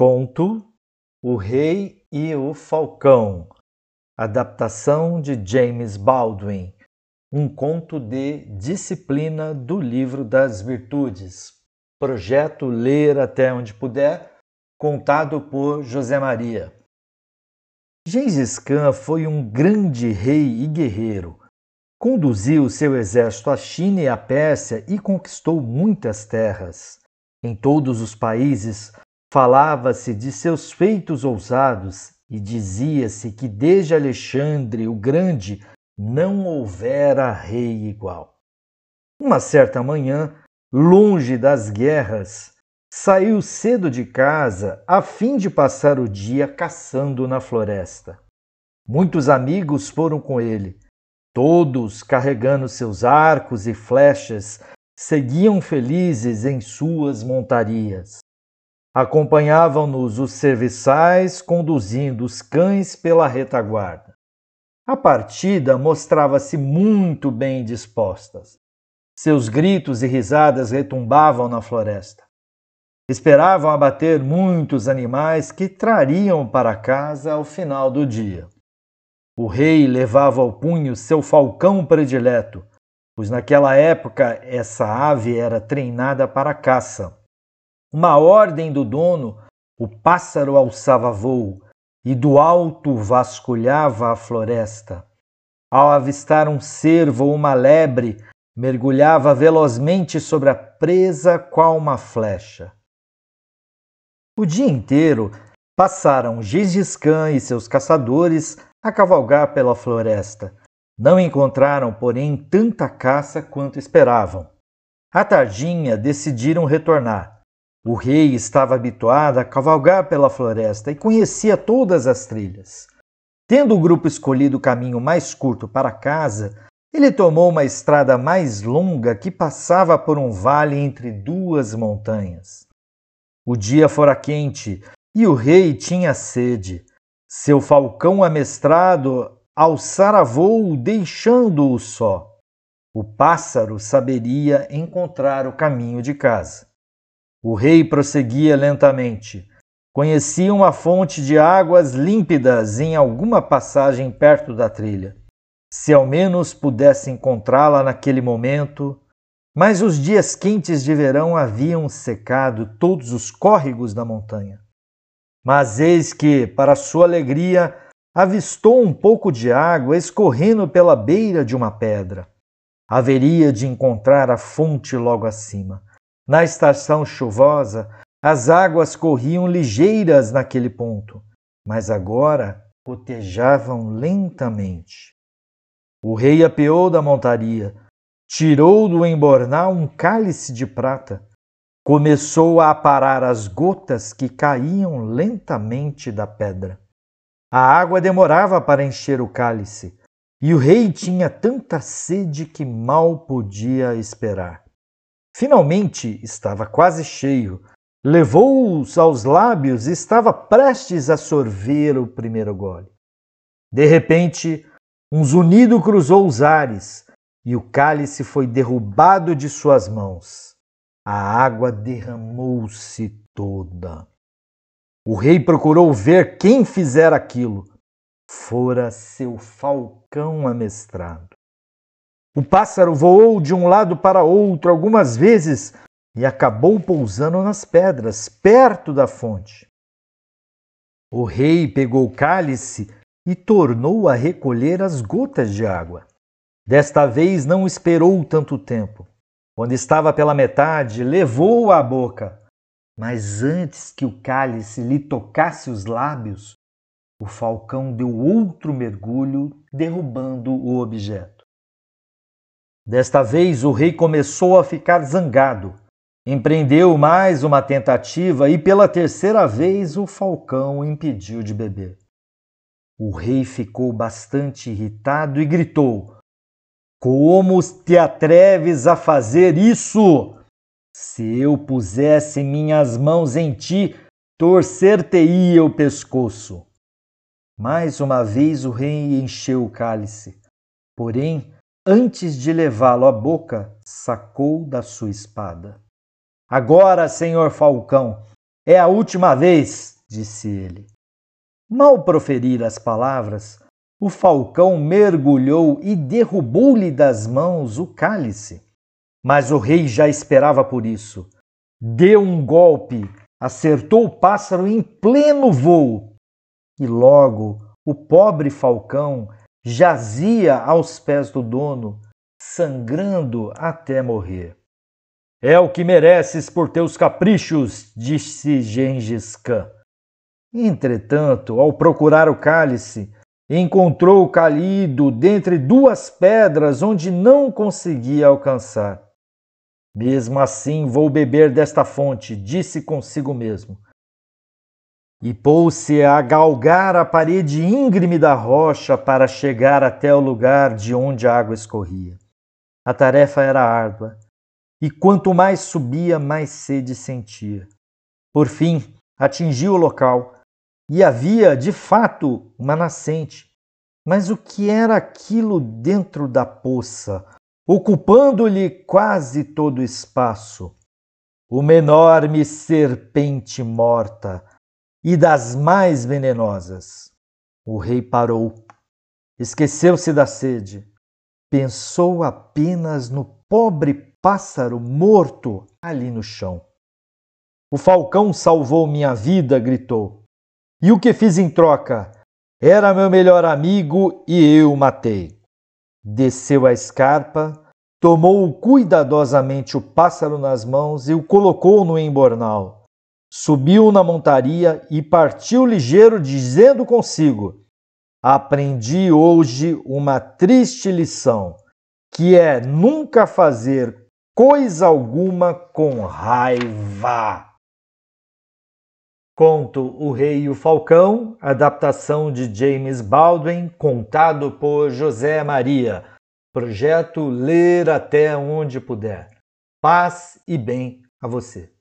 Conto O Rei e o Falcão, adaptação de James Baldwin, um conto de disciplina do Livro das Virtudes. Projeto Ler até onde puder, contado por José Maria. Gengis Khan foi um grande rei e guerreiro. Conduziu seu exército à China e à Pérsia e conquistou muitas terras. Em todos os países Falava-se de seus feitos ousados e dizia-se que desde Alexandre o Grande não houvera rei igual. Uma certa manhã, longe das guerras, saiu cedo de casa a fim de passar o dia caçando na floresta. Muitos amigos foram com ele. Todos, carregando seus arcos e flechas, seguiam felizes em suas montarias. Acompanhavam-nos os serviçais conduzindo os cães pela retaguarda. A partida mostrava-se muito bem dispostas. Seus gritos e risadas retumbavam na floresta. Esperavam abater muitos animais que trariam para casa ao final do dia. O rei levava ao punho seu falcão predileto, pois naquela época essa ave era treinada para caça uma ordem do dono, o pássaro alçava voo e do alto vasculhava a floresta. Ao avistar um cervo ou uma lebre, mergulhava velozmente sobre a presa qual uma flecha. O dia inteiro passaram Gengis Khan e seus caçadores a cavalgar pela floresta. Não encontraram, porém, tanta caça quanto esperavam. À tardinha decidiram retornar. O rei estava habituado a cavalgar pela floresta e conhecia todas as trilhas. Tendo o grupo escolhido o caminho mais curto para casa, ele tomou uma estrada mais longa que passava por um vale entre duas montanhas. O dia fora quente e o rei tinha sede. Seu falcão amestrado alçara voo, deixando-o só. O pássaro saberia encontrar o caminho de casa. O rei prosseguia lentamente. Conhecia uma fonte de águas límpidas em alguma passagem perto da trilha. Se ao menos pudesse encontrá-la naquele momento. Mas os dias quentes de verão haviam secado todos os córregos da montanha. Mas eis que, para sua alegria, avistou um pouco de água escorrendo pela beira de uma pedra. Haveria de encontrar a fonte logo acima. Na estação chuvosa, as águas corriam ligeiras naquele ponto, mas agora gotejavam lentamente. O rei apeou da montaria, tirou do embornal um cálice de prata, começou a aparar as gotas que caíam lentamente da pedra. A água demorava para encher o cálice, e o rei tinha tanta sede que mal podia esperar. Finalmente estava quase cheio. Levou-os aos lábios e estava prestes a sorver o primeiro gole. De repente, um zunido cruzou os ares e o cálice foi derrubado de suas mãos. A água derramou-se toda. O rei procurou ver quem fizera aquilo. Fora seu falcão amestrado. O pássaro voou de um lado para outro algumas vezes e acabou pousando nas pedras, perto da fonte. O rei pegou o cálice e tornou a recolher as gotas de água. Desta vez não esperou tanto tempo. Quando estava pela metade, levou-a à boca. Mas antes que o cálice lhe tocasse os lábios, o falcão deu outro mergulho, derrubando o objeto. Desta vez o rei começou a ficar zangado. Empreendeu mais uma tentativa e pela terceira vez o falcão impediu de beber. O rei ficou bastante irritado e gritou: Como te atreves a fazer isso? Se eu pusesse minhas mãos em ti, torcer-te-ia o pescoço. Mais uma vez o rei encheu o cálice. Porém, antes de levá-lo à boca, sacou da sua espada. Agora, senhor Falcão, É a última vez, disse ele. Mal proferir as palavras, o falcão mergulhou e derrubou-lhe das mãos o cálice. Mas o rei já esperava por isso. Deu um golpe, acertou o pássaro em pleno voo. E logo o pobre falcão jazia aos pés do dono, sangrando até morrer. É o que mereces por teus caprichos, disse Gengis Khan. Entretanto, ao procurar o cálice, encontrou caído dentre duas pedras onde não conseguia alcançar. Mesmo assim, vou beber desta fonte, disse consigo mesmo. E pôs-se a galgar a parede íngreme da rocha para chegar até o lugar de onde a água escorria. A tarefa era árdua, e quanto mais subia, mais sede sentia. Por fim, atingiu o local e havia, de fato, uma nascente. Mas o que era aquilo dentro da poça, ocupando-lhe quase todo o espaço? Uma enorme serpente morta e das mais venenosas. O rei parou, esqueceu-se da sede, pensou apenas no pobre pássaro morto ali no chão. O falcão salvou minha vida, gritou. E o que fiz em troca? Era meu melhor amigo e eu o matei. Desceu a escarpa, tomou cuidadosamente o pássaro nas mãos e o colocou no embornal. Subiu na montaria e partiu ligeiro, dizendo consigo: Aprendi hoje uma triste lição, que é nunca fazer coisa alguma com raiva. Conto O Rei e o Falcão, adaptação de James Baldwin, contado por José Maria. Projeto Ler Até Onde Puder. Paz e bem a você.